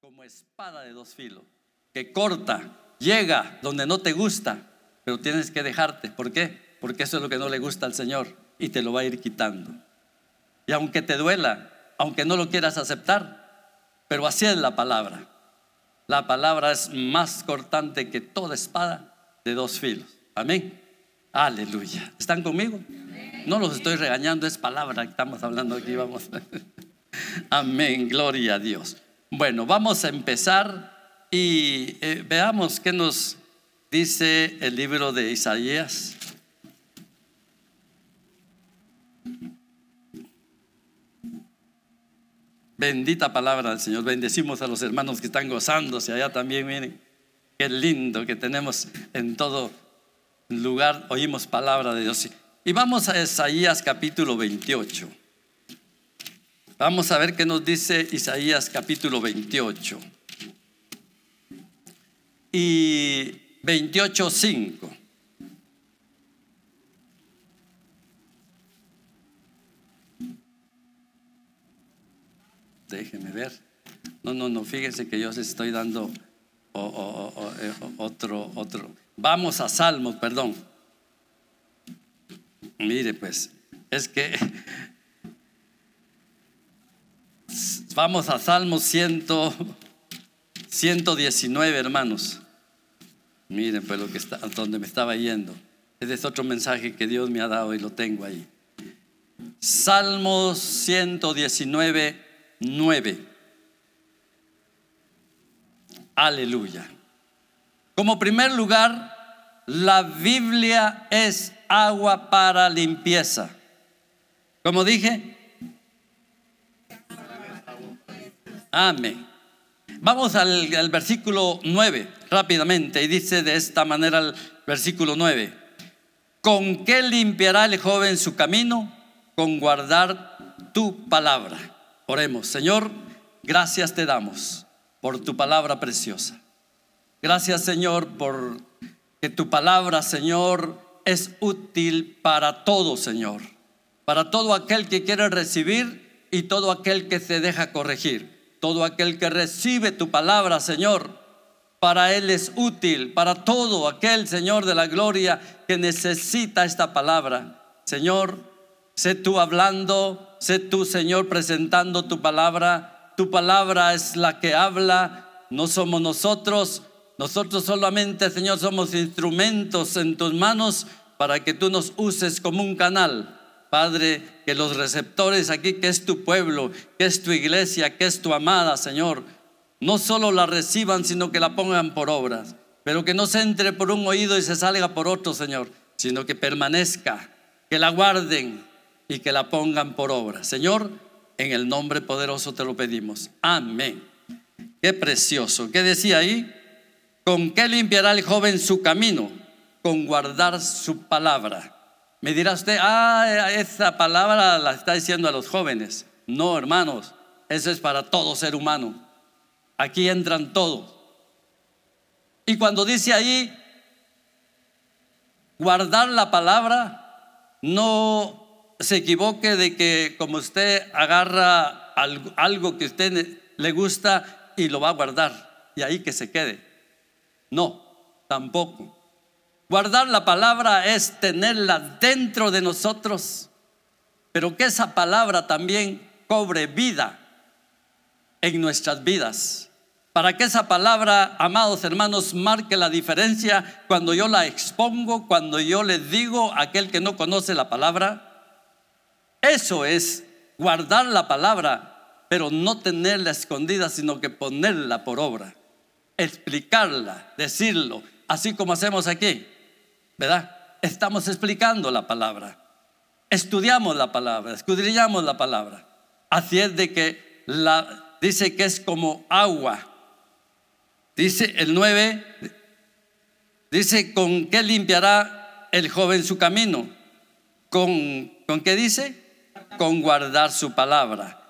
como espada de dos filos, que corta, llega donde no te gusta, pero tienes que dejarte. ¿Por qué? Porque eso es lo que no le gusta al Señor y te lo va a ir quitando. Y aunque te duela, aunque no lo quieras aceptar, pero así es la palabra. La palabra es más cortante que toda espada de dos filos. Amén. Aleluya. ¿Están conmigo? No los estoy regañando, es palabra que estamos hablando aquí, vamos. Amén, gloria a Dios. Bueno, vamos a empezar y eh, veamos qué nos dice el libro de Isaías. Bendita palabra del Señor. Bendecimos a los hermanos que están gozándose allá también. Miren, qué lindo que tenemos en todo lugar. Oímos palabra de Dios. Y vamos a Isaías capítulo 28. Vamos a ver qué nos dice Isaías capítulo 28. Y 28, 5. Déjenme ver. No, no, no, fíjense que yo les estoy dando eh, otro, otro. Vamos a Salmos, perdón. Mire, pues, es que vamos a Salmos 119, hermanos. Miren, pues lo que está, donde me estaba yendo. Ese es otro mensaje que Dios me ha dado y lo tengo ahí. Salmos 119, 9. Aleluya. Como primer lugar, la Biblia es agua para limpieza. Como dije, amén. Vamos al, versículo 9 rápidamente y dice de esta manera el versículo 9, ¿con qué limpiará el joven su camino? Con guardar tu palabra. Oremos, Señor, gracias te damos por tu palabra preciosa. Gracias, Señor, por que tu palabra, Señor, es útil para todo, Señor. Para todo aquel que quiere recibir y todo aquel que se deja corregir. Todo aquel que recibe tu palabra, Señor, para él es útil. Para todo aquel, Señor de la gloria, que necesita esta palabra. Señor, sé tú hablando, sé tú, Señor, presentando tu palabra. Tu palabra es la que habla, no somos nosotros. Nosotros solamente, Señor, somos instrumentos en tus manos para que tú nos uses como un canal. Padre, que los receptores aquí, que es tu pueblo, que es tu iglesia, que es tu amada, Señor, no solo la reciban, sino que la pongan por obras. Pero que no se entre por un oído y se salga por otro, Señor, sino que permanezca, que la guarden y que la pongan por obra. Señor, en el nombre poderoso te lo pedimos. Amén. Qué precioso. ¿Qué decía ahí? ¿Con qué limpiará el joven su camino? Con guardar su palabra. Me dirá usted, ah, esa palabra la está diciendo a los jóvenes. No, hermanos, eso es para todo ser humano. Aquí entran todos. Y cuando dice ahí, guardar la palabra, no se equivoque de que como usted agarra algo que a usted le gusta y lo va a guardar y ahí que se quede. No, tampoco. Guardar la palabra es tenerla dentro de nosotros, pero que esa palabra también cobre vida en nuestras vidas. Para que esa palabra, amados hermanos, marque la diferencia cuando yo la expongo, cuando yo le digo a aquel que no conoce la palabra. Eso es guardar la palabra, pero no tenerla escondida, sino que ponerla por obra explicarla, decirlo, así como hacemos aquí, ¿verdad? Estamos explicando la palabra, estudiamos la palabra, escudriñamos la palabra. Así es de que dice que es como agua. Dice el 9, dice, ¿con qué limpiará el joven su camino? ¿Con, ¿con qué dice? Con guardar su palabra.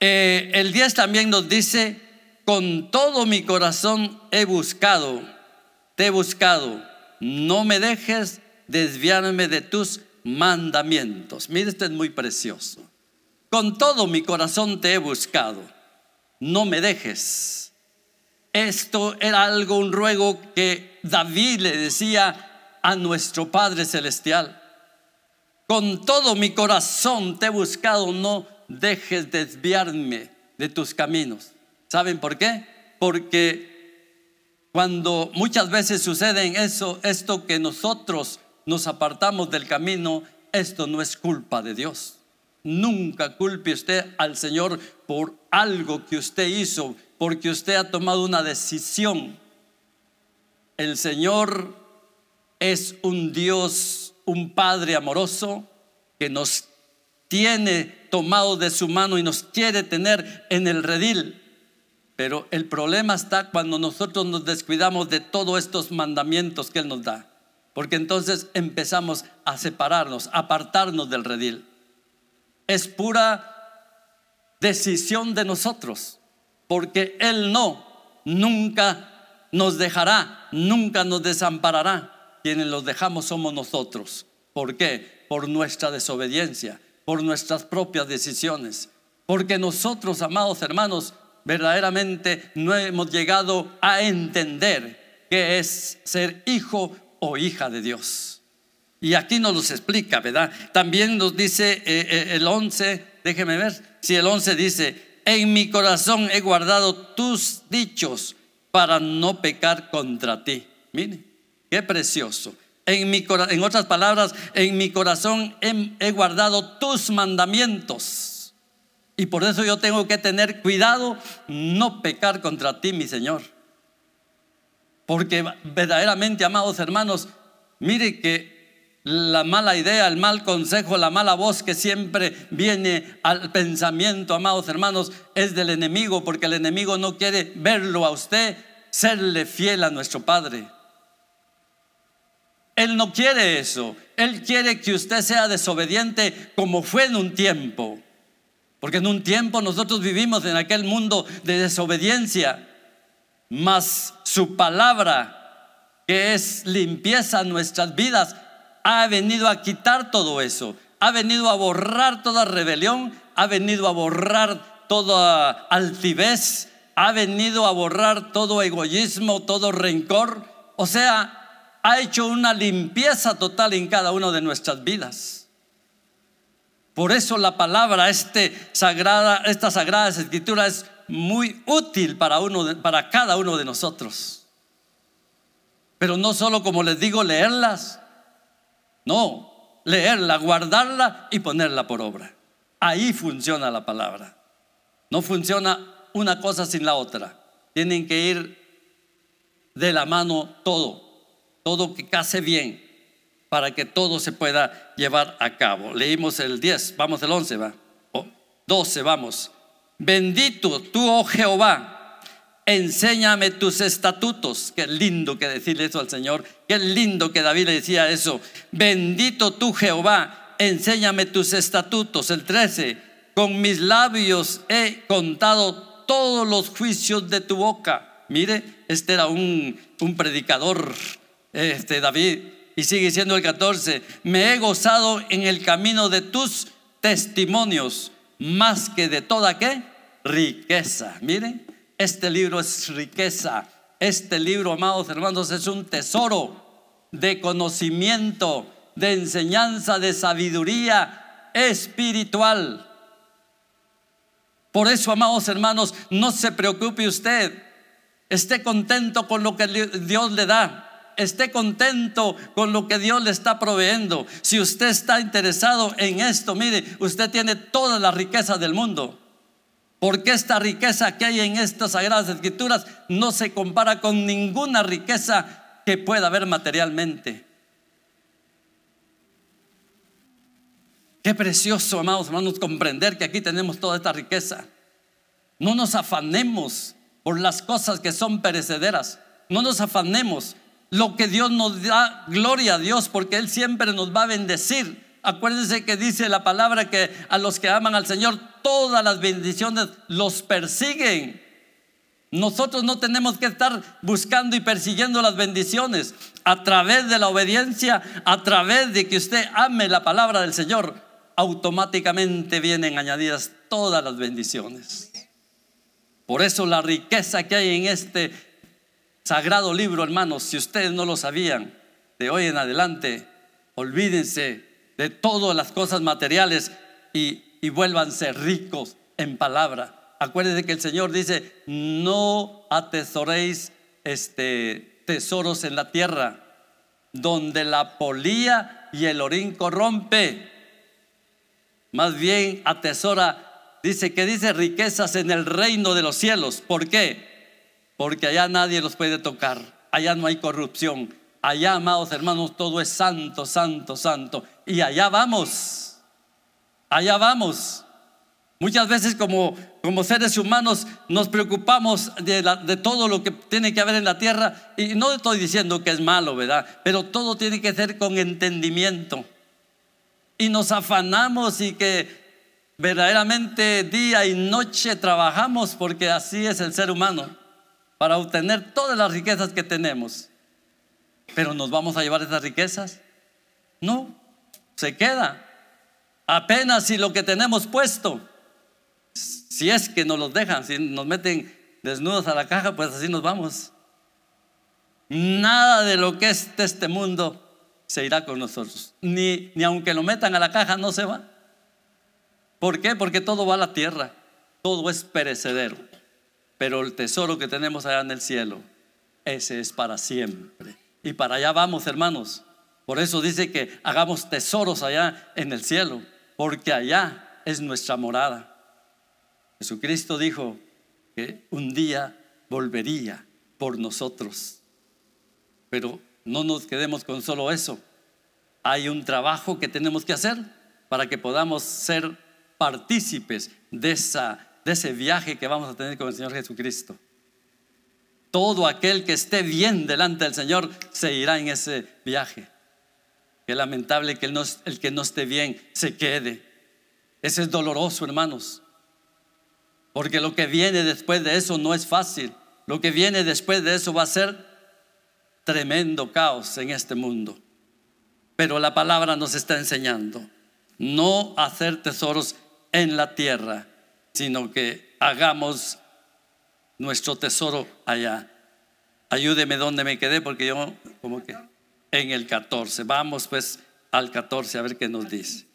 Eh, el 10 también nos dice, con todo mi corazón he buscado, te he buscado, no me dejes desviarme de tus mandamientos. Mire, esto es muy precioso. Con todo mi corazón te he buscado. no me dejes. Esto era algo, un ruego que David le decía a nuestro Padre Celestial. Con todo mi corazón te he buscado, no dejes desviarme de tus caminos. ¿Saben por qué? Porque cuando muchas veces sucede eso, esto que nosotros nos apartamos del camino, esto no es culpa de Dios. Nunca culpe usted al Señor por algo que usted hizo, porque usted ha tomado una decisión. El Señor es un Dios, un Padre amoroso que nos tiene tomado de su mano y nos quiere tener en el redil. Pero el problema está cuando nosotros nos descuidamos de todos estos mandamientos que Él nos da. Porque entonces empezamos a separarnos, a apartarnos del redil. Es pura decisión de nosotros. Porque Él no, nunca nos dejará, nunca nos desamparará. Quienes los dejamos somos nosotros. ¿Por qué? Por nuestra desobediencia por nuestras propias decisiones. Porque nosotros, amados hermanos, verdaderamente no hemos llegado a entender qué es ser hijo o hija de Dios. Y aquí nos los explica, ¿verdad? También nos dice eh, eh, el 11, déjeme ver, si el 11 dice, en mi corazón he guardado tus dichos para no pecar contra ti. Mire, qué precioso. En, mi, en otras palabras, en mi corazón he, guardado tus mandamientos. Y por eso yo tengo que tener cuidado no pecar contra ti, mi Señor. Porque verdaderamente, amados hermanos, mire que la mala idea, el mal consejo, la mala voz que siempre viene al pensamiento, amados hermanos, es del enemigo, porque el enemigo no quiere verlo a usted, serle fiel a nuestro Padre. Él no quiere eso. Él quiere que usted sea desobediente como fue en un tiempo. Porque en un tiempo nosotros vivimos en aquel mundo de desobediencia. Mas su palabra, que es limpieza en nuestras vidas, ha venido a quitar todo eso. Ha venido a borrar toda rebelión. Ha venido a borrar toda altivez. Ha venido a borrar todo egoísmo, todo rencor. O sea, ha hecho una limpieza total en cada una de nuestras vidas. Por eso la palabra, este sagrada, esta sagrada escritura es muy útil para, uno para cada uno de nosotros. Pero no solo como les digo leerlas, no, leerla, guardarla y ponerla por obra. Ahí funciona la palabra. No funciona una cosa sin la otra. Tienen que ir de la mano todo todo que case bien, para que todo se pueda llevar a cabo. Leímos el 10, vamos el 11, va. 12, vamos. Bendito tú, oh Jehová, enséñame tus estatutos. Qué lindo que decirle eso al Señor. Qué lindo que David le decía eso. Bendito tú, Jehová, enséñame tus estatutos. El 13, con mis labios he contado todos los juicios de tu boca. Mire, este era un, un predicador este, David. Y sigue siendo el 14, me he gozado en el camino de tus testimonios, más que de toda qué? Riqueza. Miren, este libro es riqueza. Este libro, amados hermanos, es un tesoro de conocimiento, de enseñanza, de sabiduría espiritual. Por eso, amados hermanos, no se preocupe usted. Esté contento con lo que Dios le da esté contento con lo que Dios le está proveyendo. Si usted está interesado en esto, mire, usted tiene toda la riqueza del mundo. Porque esta riqueza que hay en estas sagradas escrituras no se compara con ninguna riqueza que pueda haber materialmente. Qué precioso, amados hermanos, comprender que aquí tenemos toda esta riqueza. No nos afanemos por las cosas que son perecederas. No nos afanemos lo que Dios nos da, gloria a Dios, porque Él siempre nos va a bendecir. Acuérdense que dice la palabra que a los que aman al Señor, todas las bendiciones los persiguen. Nosotros no tenemos que estar buscando y persiguiendo las bendiciones. A través de la obediencia, a través de que usted ame la palabra del Señor, automáticamente vienen añadidas todas las bendiciones. Por eso la riqueza que hay en este sagrado libro, hermanos, si ustedes no lo sabían, de hoy en adelante, olvídense de todas las cosas materiales y, y vuélvanse ricos en palabra. Acuérdense que el Señor dice, no atesoréis este, tesoros en la tierra, donde la polía y el orín corrompe. Más bien atesora, dice que dice riquezas en el reino de los cielos. ¿Por qué? Porque allá nadie los puede tocar, allá no hay corrupción, allá, amados hermanos, todo es santo, santo, santo. Y allá vamos, allá vamos. Muchas veces como, como seres humanos nos preocupamos de, de, todo lo que tiene que haber en la tierra y no estoy diciendo que es malo, ¿verdad? Pero todo tiene que ser con entendimiento. Y nos afanamos y que verdaderamente día y noche trabajamos porque así es el ser humano, para obtener todas las riquezas que tenemos. Pero ¿nos vamos a llevar esas riquezas? No, se queda. Apenas si lo que tenemos puesto si es que nos los dejan, si nos meten desnudos a la caja, pues así nos vamos. Nada de lo que es de este mundo se irá con nosotros. Ni, ni aunque lo metan a la caja, no se va. ¿Por qué? Porque todo va a la tierra. Todo es perecedero. Pero el tesoro que tenemos allá en el cielo, ese es para siempre. Y para allá vamos, hermanos. Por eso dice que hagamos tesoros allá en el cielo, porque allá es nuestra morada. Jesucristo dijo que un día volvería por nosotros. Pero no nos quedemos con solo eso. Hay un trabajo que tenemos que hacer para que podamos ser partícipes de, esa, de ese viaje que vamos a tener con el Señor Jesucristo. Todo aquel que esté bien delante del Señor se irá en ese viaje. Qué lamentable que el, el que no esté bien se quede. Ese es doloroso, hermanos. Porque lo que viene después de eso no es fácil. Lo que viene después de eso va a ser tremendo caos en este mundo. Pero la palabra nos está enseñando no hacer tesoros en la tierra, sino que hagamos nuestro tesoro allá. Ayúdeme donde me quedé porque yo como que en el 14. Vamos pues al 14 a ver qué nos dice.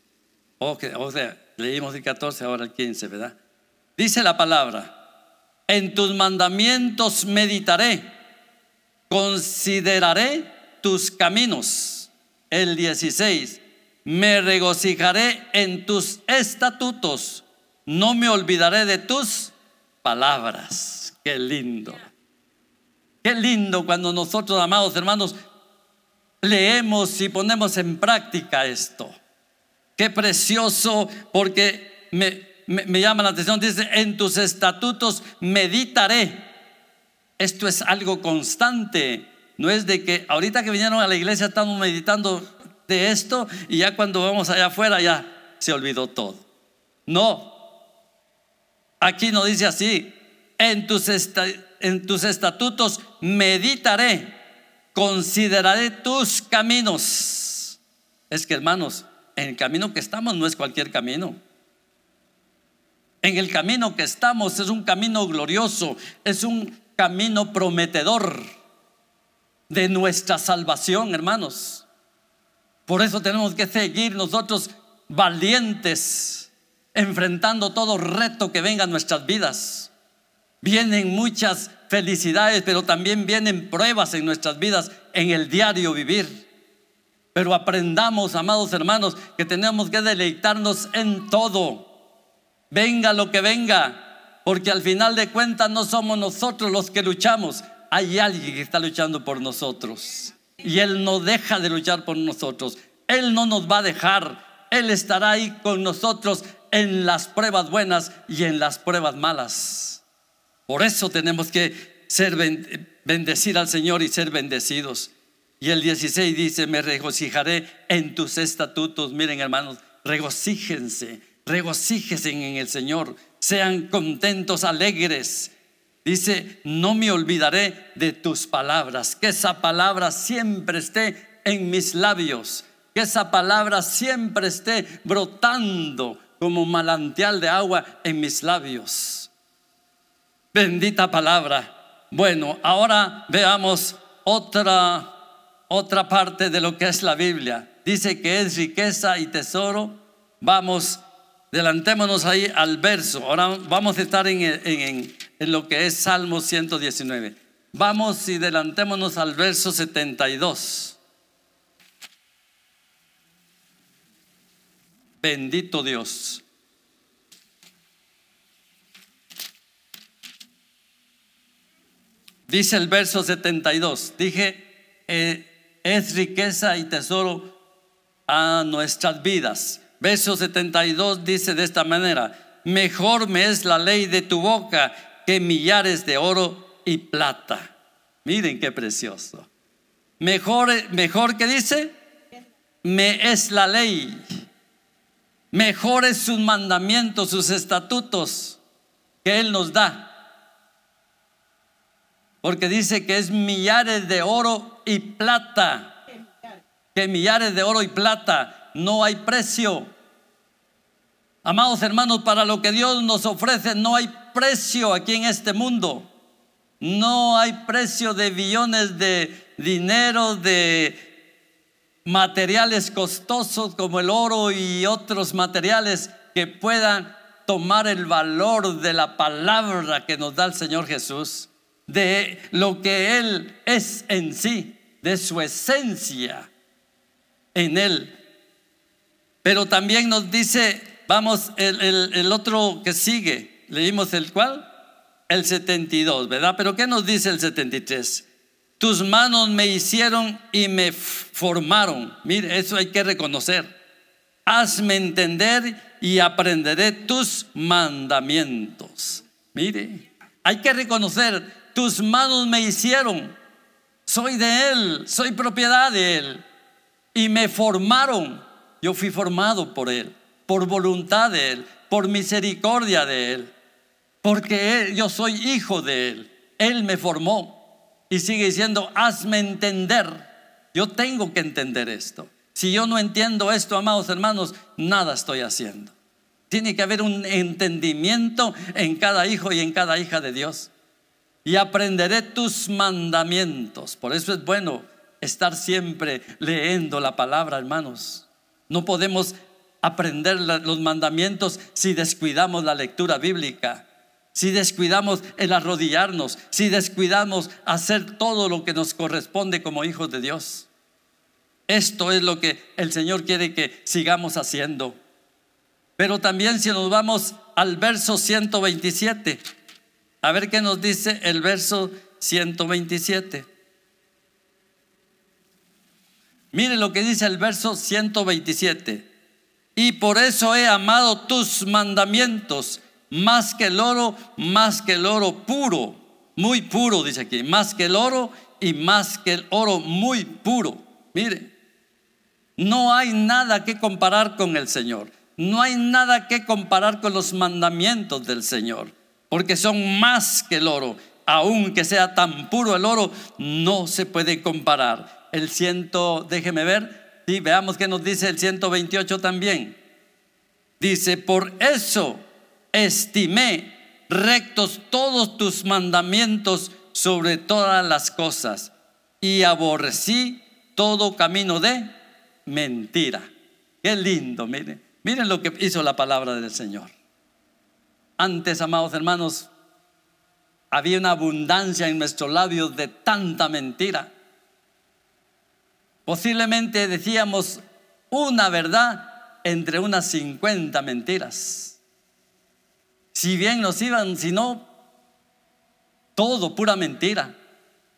o sea, leímos el 14, ahora el 15, ¿verdad? Dice la palabra, en tus mandamientos meditaré, consideraré tus caminos. El 16, me regocijaré en tus estatutos, no me olvidaré de tus palabras. Qué lindo. Qué lindo cuando nosotros, amados hermanos, leemos y ponemos en práctica esto. Qué precioso porque me, me, llama la atención, dice, en tus estatutos meditaré. Esto es algo constante. No es de que ahorita que vinieron a la iglesia estamos meditando de esto y ya cuando vamos allá afuera ya se olvidó todo. No. Aquí no dice así. En tus, en tus estatutos meditaré, consideraré tus caminos. Es que hermanos, en el camino que estamos no es cualquier camino en el camino que estamos es un camino glorioso, es un camino prometedor de nuestra salvación, hermanos. Por eso tenemos que seguir nosotros valientes, enfrentando todo reto que venga a nuestras vidas. Vienen muchas felicidades, pero también vienen pruebas en nuestras vidas, en el diario vivir. Pero aprendamos, amados hermanos, que tenemos que deleitarnos en todo venga lo que venga, porque al final de cuentas no somos nosotros los que luchamos, hay alguien que está luchando por nosotros. Y Él no deja de luchar por nosotros. Él no nos va a dejar. Él estará ahí con nosotros en las pruebas buenas y en las pruebas malas. Por eso tenemos que ser bendecir al Señor y ser bendecidos. Y el 16 dice, me regocijaré en tus estatutos. Miren hermanos, regocíjense regocíjense en el Señor, sean contentos, alegres. Dice, no me olvidaré de tus palabras, que esa palabra siempre esté en mis labios, que esa palabra siempre esté brotando como manantial de agua en mis labios. Bendita palabra. Bueno, ahora veamos otra otra parte de lo que es la Biblia. Dice que es riqueza y tesoro. Vamos, adelantémonos ahí al verso. Ahora vamos a estar en, en, en lo que es Salmo 119. Vamos y adelantémonos al verso 72. Bendito Dios. Dice el verso 72. Dije, eh, es riqueza y tesoro a nuestras vidas. Verso 72 dice de esta manera, mejor me es la ley de tu boca que millares de oro y plata. Miren qué precioso. Mejor, mejor que dice, me es la ley. Mejor es sus mandamientos, sus estatutos que Él nos da. Porque dice que es millares de oro y plata. Que millares de oro y plata no hay precio. Amados hermanos, para lo que Dios nos ofrece no hay precio aquí en este mundo. No hay precio de billones de dinero, de materiales costosos como el oro y otros materiales que puedan tomar el valor de la palabra que nos da el Señor Jesús de lo que Él es en sí, de su esencia en Él. Pero también nos dice, vamos, el, otro que sigue, leímos el cual, el 72, ¿verdad? Pero ¿qué nos dice el 73? Tus manos me hicieron y me formaron. Mire, eso hay que reconocer. Hazme entender y aprenderé tus mandamientos. Mire, hay que reconocer tus manos me hicieron. Soy de Él, soy propiedad de Él. Y me formaron. Yo fui formado por Él, por voluntad de Él, por misericordia de Él. Porque yo soy hijo de Él. Él me formó. Y sigue diciendo, hazme entender. Yo tengo que entender esto. Si yo no entiendo esto, amados hermanos, nada estoy haciendo. Tiene que haber un entendimiento en cada hijo y en cada hija de Dios y aprenderé tus mandamientos. Por eso es bueno estar siempre leyendo la palabra, hermanos. No podemos aprender los mandamientos si descuidamos la lectura bíblica, si descuidamos el arrodillarnos, si descuidamos hacer todo lo que nos corresponde como hijos de Dios. Esto es lo que el Señor quiere que sigamos haciendo. Pero también si nos vamos al verso 127, a ver qué nos dice el verso 127. Mire lo que dice el verso 127. Y por eso he amado tus mandamientos más que el oro, más que el oro puro, muy puro, dice aquí, más que el oro y más que el oro muy puro. Mire, no hay nada que comparar con el Señor. No hay nada que comparar con los mandamientos del Señor porque son más que el oro. Aunque sea tan puro el oro, no se puede comparar. El ciento, déjeme ver, y veamos qué nos dice el 128 también. Dice, por eso estimé rectos todos tus mandamientos sobre todas las cosas y aborrecí todo camino de mentira. Qué lindo, miren. Miren lo que hizo la palabra del Señor. Antes, amados hermanos, había una abundancia en nuestros labios de tanta mentira. Posiblemente decíamos una verdad entre unas 50 mentiras. Si bien nos iban, si no, todo pura mentira.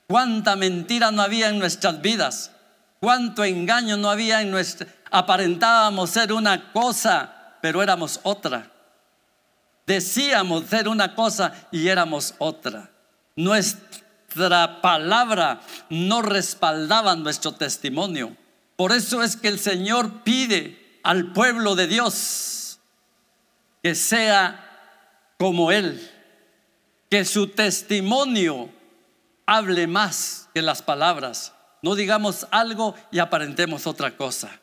Cuánta mentira no había en nuestras vidas. Cuánto engaño no había en nuestra... Aparentábamos ser una cosa, pero éramos otra. Decíamos ser una cosa y éramos otra. Nuestra palabra no respaldaba nuestro testimonio. Por eso es que el Señor pide al pueblo de Dios que sea como Él, que su testimonio hable más que las palabras. No digamos algo y aparentemos otra cosa.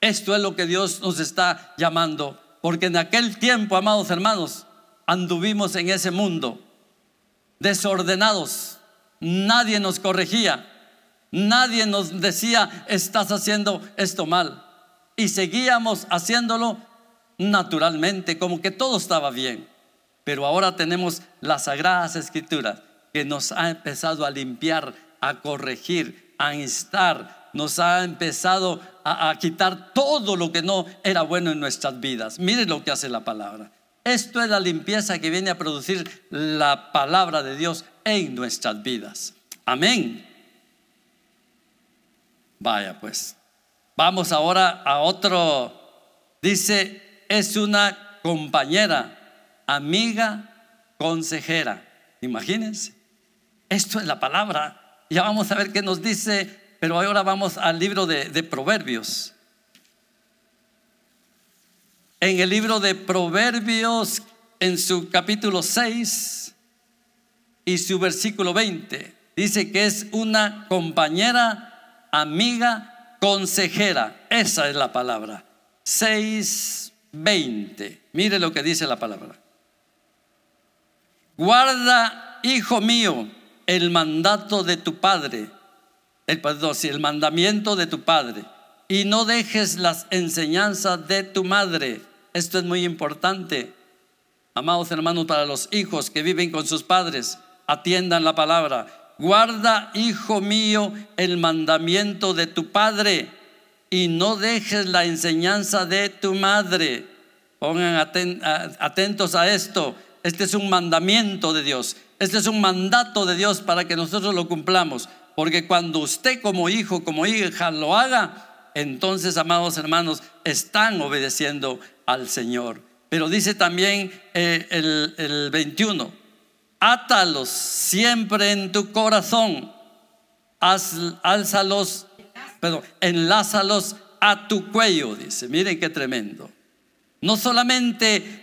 Esto es lo que Dios nos está llamando porque en aquel tiempo, amados hermanos, anduvimos en ese mundo desordenados. Nadie nos corregía. Nadie nos decía, estás haciendo esto mal. Y seguíamos haciéndolo naturalmente, como que todo estaba bien. Pero ahora tenemos las sagradas escrituras que nos ha empezado a limpiar, a corregir, a instar, nos ha empezado a, quitar todo lo que no era bueno en nuestras vidas. Mire lo que hace la palabra. Esto es la limpieza que viene a producir la palabra de Dios en nuestras vidas. Amén. Vaya pues. Vamos ahora a otro. Dice, es una compañera, amiga, consejera. Imagínense. Esto es la palabra. Ya vamos a ver qué nos dice, pero ahora vamos al libro de, Proverbios. En el libro de Proverbios, en su capítulo 6 y su versículo 20, dice que es una compañera, amiga, consejera. Esa es la palabra. 6.20. Mire lo que dice la palabra. Guarda, hijo mío, el mandato de tu padre, el, perdón, el mandamiento de tu padre, y no dejes las enseñanzas de tu madre. Esto es muy importante. Amados hermanos, para los hijos que viven con sus padres, atiendan la palabra. Guarda, hijo mío, el mandamiento de tu padre y no dejes la enseñanza de tu madre. Pongan atentos a esto. Este es un mandamiento de Dios. Este es un mandato de Dios para que nosotros lo cumplamos. Porque cuando usted como hijo, como hija lo haga, entonces, amados hermanos, están obedeciendo al Señor. Pero dice también eh, el, el 21, átalos siempre en tu corazón, Haz, álzalos, perdón, enlázalos a tu cuello, dice. Miren qué tremendo. No solamente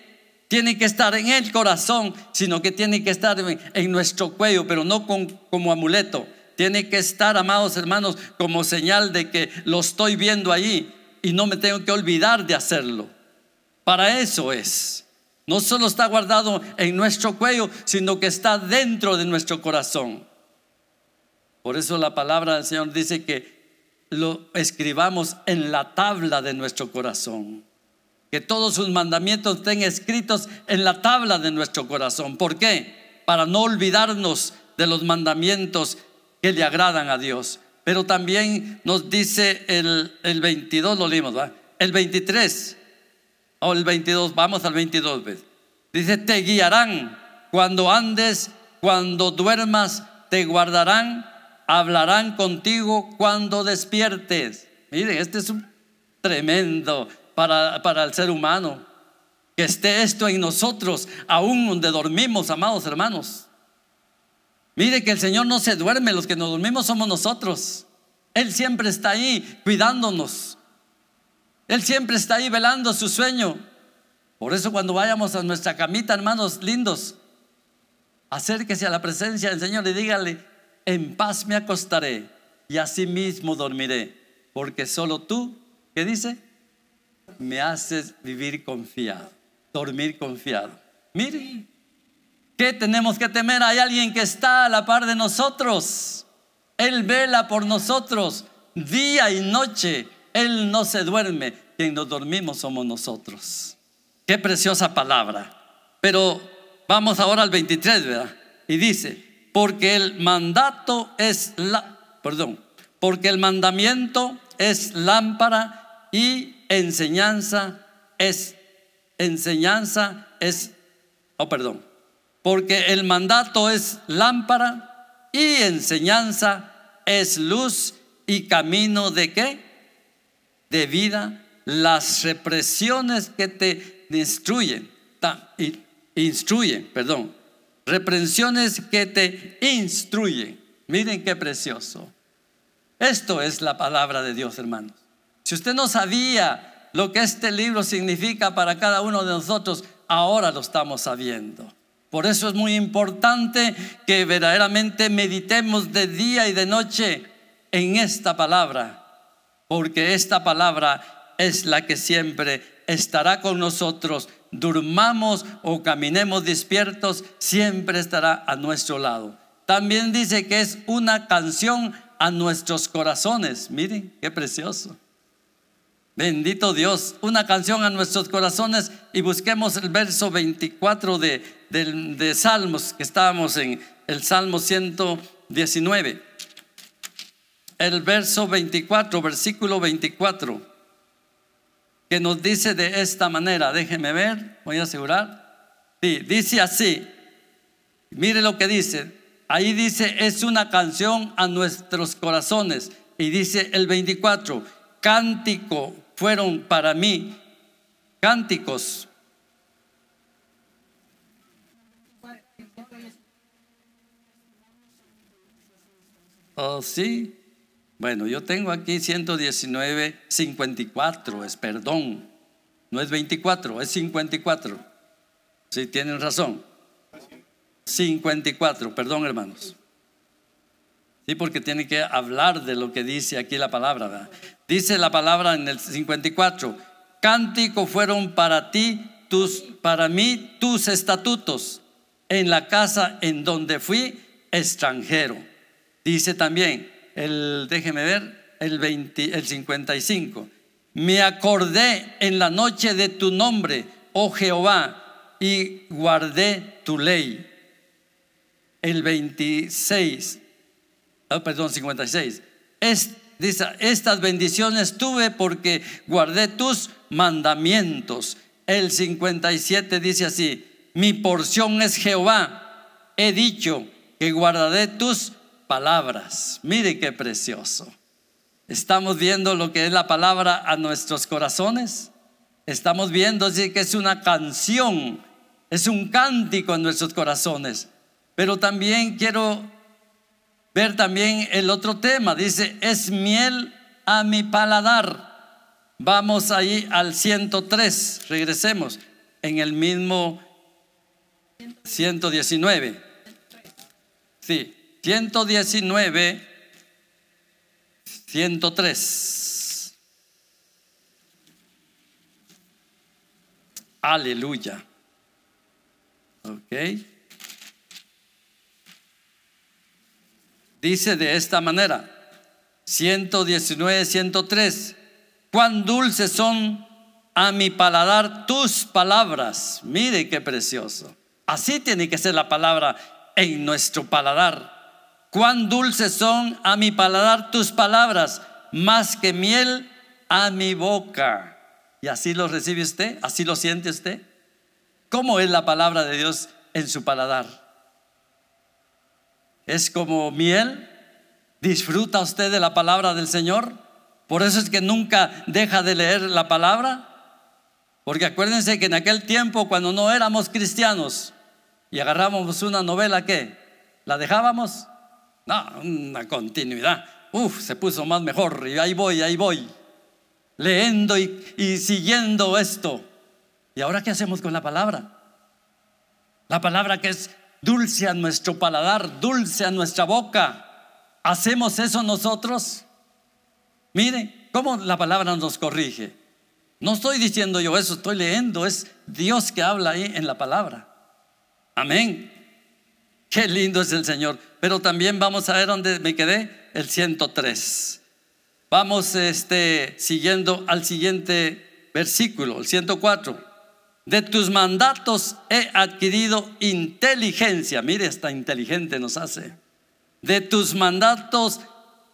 tiene que estar en el corazón, sino que tiene que estar en, nuestro cuello, pero no como amuleto. Tiene que estar, amados hermanos, como señal de que lo estoy viendo allí y no me tengo que olvidar de hacerlo. Para eso es. No solo está guardado en nuestro cuello, sino que está dentro de nuestro corazón. Por eso la palabra del Señor dice que lo escribamos en la tabla de nuestro corazón que todos sus mandamientos estén escritos en la tabla de nuestro corazón. ¿Por qué? Para no olvidarnos de los mandamientos que le agradan a Dios. Pero también nos dice el, el 22, lo leímos, ¿va? El 23 o el 22, vamos al 22, ¿ves? Dice, te guiarán cuando andes, cuando duermas, te guardarán, hablarán contigo cuando despiertes. Miren, este es un tremendo para, el ser humano. Que esté esto en nosotros, aún donde dormimos, amados hermanos. Mire que el Señor no se duerme, los que nos dormimos somos nosotros. Él siempre está ahí cuidándonos. Él siempre está ahí velando su sueño. Por eso cuando vayamos a nuestra camita, hermanos lindos, acérquese a la presencia del Señor y dígale, en paz me acostaré y así mismo dormiré, porque solo tú, ¿qué dice? Me haces vivir confiado, dormir confiado. Mire, ¿qué tenemos que temer? Hay alguien que está a la par de nosotros. Él vela por nosotros día y noche. Él no se duerme. Quien nos dormimos somos nosotros. Qué preciosa palabra. Pero vamos ahora al 23, ¿verdad? Y dice, porque el mandato es la, perdón, porque el mandamiento es lámpara y enseñanza es, enseñanza es, oh perdón, porque el mandato es lámpara y enseñanza es luz y camino de qué? De vida. Las represiones que te instruyen, instruyen, perdón, reprensiones que te instruyen. Miren qué precioso. Esto es la palabra de Dios, hermanos. Si usted no sabía lo que este libro significa para cada uno de nosotros, ahora lo estamos sabiendo. Por eso es muy importante que verdaderamente meditemos de día y de noche en esta palabra, porque esta palabra es la que siempre estará con nosotros durmamos o caminemos despiertos, siempre estará a nuestro lado. También dice que es una canción a nuestros corazones. Miren, qué precioso. Bendito Dios, una canción a nuestros corazones y busquemos el verso 24 de, de Salmos, que estábamos en el Salmo 119. El verso 24, versículo 24, que nos dice de esta manera, déjeme ver, voy a asegurar. Sí, dice así, mire lo que dice, ahí dice, es una canción a nuestros corazones. Y dice el 24, cántico fueron para mí cánticos. Oh, sí. Bueno, yo tengo aquí 119, 54, es perdón. No es 24, es 54. Sí, tienen razón. 54, perdón hermanos. Sí, porque tiene que hablar de lo que dice aquí la palabra. Dice la palabra en el 54, cántico fueron para ti, tus, para mí tus estatutos en la casa en donde fui extranjero. Dice también, el, déjeme ver, el, 20, el 55, me acordé en la noche de tu nombre, oh Jehová, y guardé tu ley. El 26, oh, perdón, 56, es Dice, estas bendiciones tuve porque guardé tus mandamientos. El 57 dice así, mi porción es Jehová. He dicho que guardaré tus palabras. Mire qué precioso. Estamos viendo lo que es la palabra a nuestros corazones. Estamos viendo así que es una canción, es un cántico en nuestros corazones. Pero también quiero ver también el otro tema. Dice, es miel a mi paladar. Vamos ahí al 103, regresemos en el mismo 119. Sí, 119, 103. Aleluya. Ok. Dice de esta manera, 119, 103, cuán dulces son a mi paladar tus palabras. Mire qué precioso. Así tiene que ser la palabra en nuestro paladar. Cuán dulces son a mi paladar tus palabras, más que miel a mi boca. ¿Y así lo recibe usted? ¿Así lo siente usted? ¿Cómo es la palabra de Dios en su paladar? Es como miel. ¿Disfruta usted de la palabra del Señor? Por eso es que nunca deja de leer la palabra. Porque acuérdense que en aquel tiempo cuando no éramos cristianos y agarrábamos una novela, ¿qué? ¿La dejábamos? No, una continuidad. Uf, se puso más mejor y ahí voy, ahí voy. Leyendo y, y siguiendo esto. ¿Y ahora qué hacemos con la palabra? La palabra que es dulce a nuestro paladar, dulce a nuestra boca. ¿Hacemos eso nosotros? Mire, cómo la palabra nos corrige. No estoy diciendo yo eso, estoy leyendo, es Dios que habla ahí en la palabra. Amén. Qué lindo es el Señor. Pero también vamos a ver dónde me quedé, el 103. Vamos este, siguiendo al siguiente versículo, el 104. De tus mandatos he adquirido inteligencia. Mire, esta inteligente nos hace. De tus mandatos,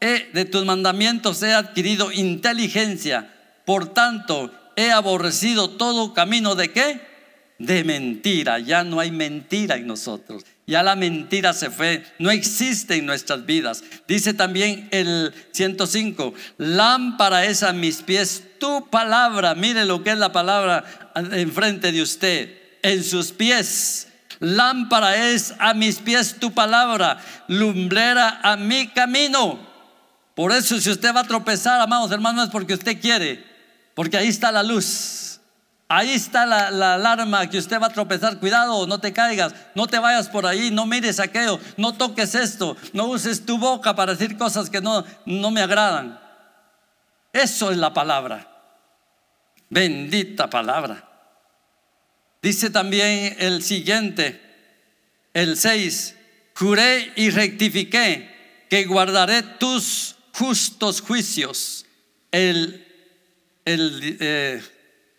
he, de tus mandamientos he adquirido inteligencia. Por tanto, he aborrecido todo camino de qué? De mentira. Ya no hay mentira en nosotros. Ya la mentira se fue, no existe en nuestras vidas. Dice también el 105, lámpara es a mis pies tu palabra. Mire lo que es la palabra enfrente de usted, en sus pies. Lámpara es a mis pies tu palabra, lumbrera a mi camino. Por eso si usted va a tropezar, amados hermanos, es porque usted quiere, porque ahí está la luz. Ahí está la, alarma que usted va a tropezar. Cuidado, no te caigas, no te vayas por ahí, no mires aquello, no toques esto, no uses tu boca para decir cosas que no, no me agradan. Eso es la palabra. Bendita palabra. Dice también el siguiente, el 6, juré y rectifiqué que guardaré tus justos juicios. El, el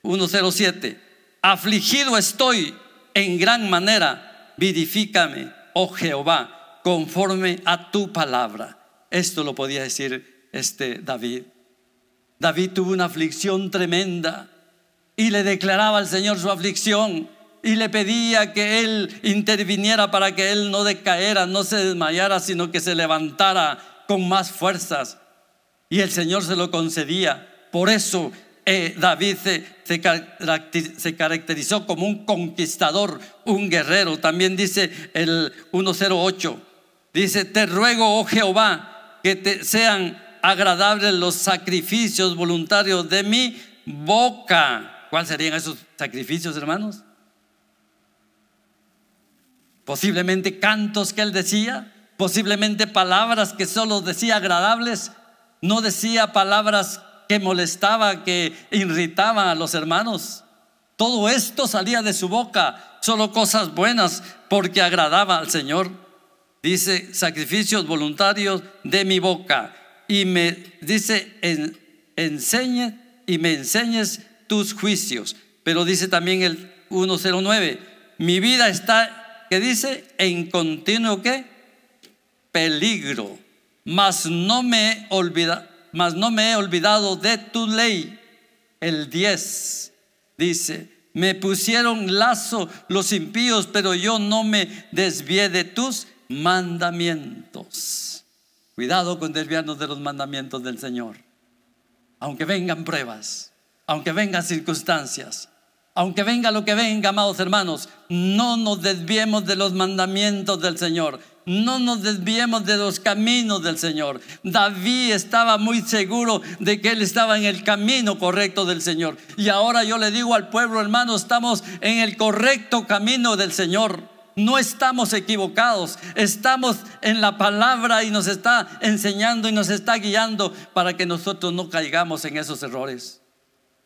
107, eh, afligido estoy en gran manera, vidifícame, oh Jehová, conforme a tu palabra. Esto lo podía decir este David. David tuvo una aflicción tremenda y le declaraba al Señor su aflicción y le pedía que Él interviniera para que Él no decaera, no se desmayara, sino que se levantara con más fuerzas. Y el Señor se lo concedía. Por eso eh, David se, caracterizó como un conquistador, un guerrero. También dice el 108, dice, te ruego, oh Jehová, que te sean agradables los sacrificios voluntarios de mi boca ¿Cuáles serían esos sacrificios, hermanos? Posiblemente cantos que él decía, posiblemente palabras que solo decía agradables, no decía palabras que molestaba, que irritaba a los hermanos. Todo esto salía de su boca, solo cosas buenas, porque agradaba al Señor. Dice, sacrificios voluntarios de mi boca. Y me dice, enseñe y me enseñes tus juicios. Pero dice también el 109, mi vida está, ¿qué dice? En continuo qué? Peligro. Mas no me olvida, mas no me he olvidado de tu ley. El 10 dice, me pusieron lazo los impíos, pero yo no me desvié de tus mandamientos. Cuidado con desviarnos de los mandamientos del Señor. Aunque vengan pruebas, aunque vengan circunstancias, aunque venga lo que venga, amados hermanos, no nos desviemos de los mandamientos del Señor. No nos desviemos de los caminos del Señor. David estaba muy seguro de que él estaba en el camino correcto del Señor. Y ahora yo le digo al pueblo, hermano, estamos en el correcto camino del Señor. No estamos equivocados, estamos en la palabra y nos está enseñando y nos está guiando para que nosotros no caigamos en esos errores.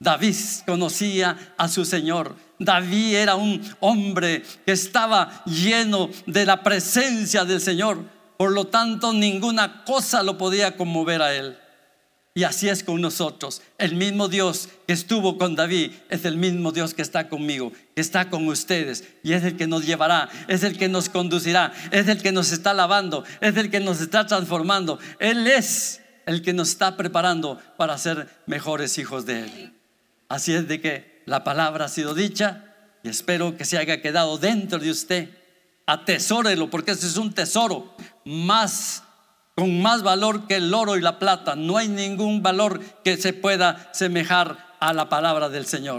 David conocía a su Señor. David era un hombre que estaba lleno de la presencia del Señor. Por lo tanto, ninguna cosa lo podía conmover a él. Y así es con nosotros. El mismo Dios que estuvo con David es el mismo Dios que está conmigo, que está con ustedes. Y es el que nos llevará, es el que nos conducirá, es el que nos está lavando, es el que nos está transformando. Él es el que nos está preparando para ser mejores hijos de Él. Así es de que la palabra ha sido dicha y espero que se haya quedado dentro de usted. Atesórelo porque ese es un tesoro más con más valor que el oro y la plata. No hay ningún valor que se pueda semejar a la palabra del Señor.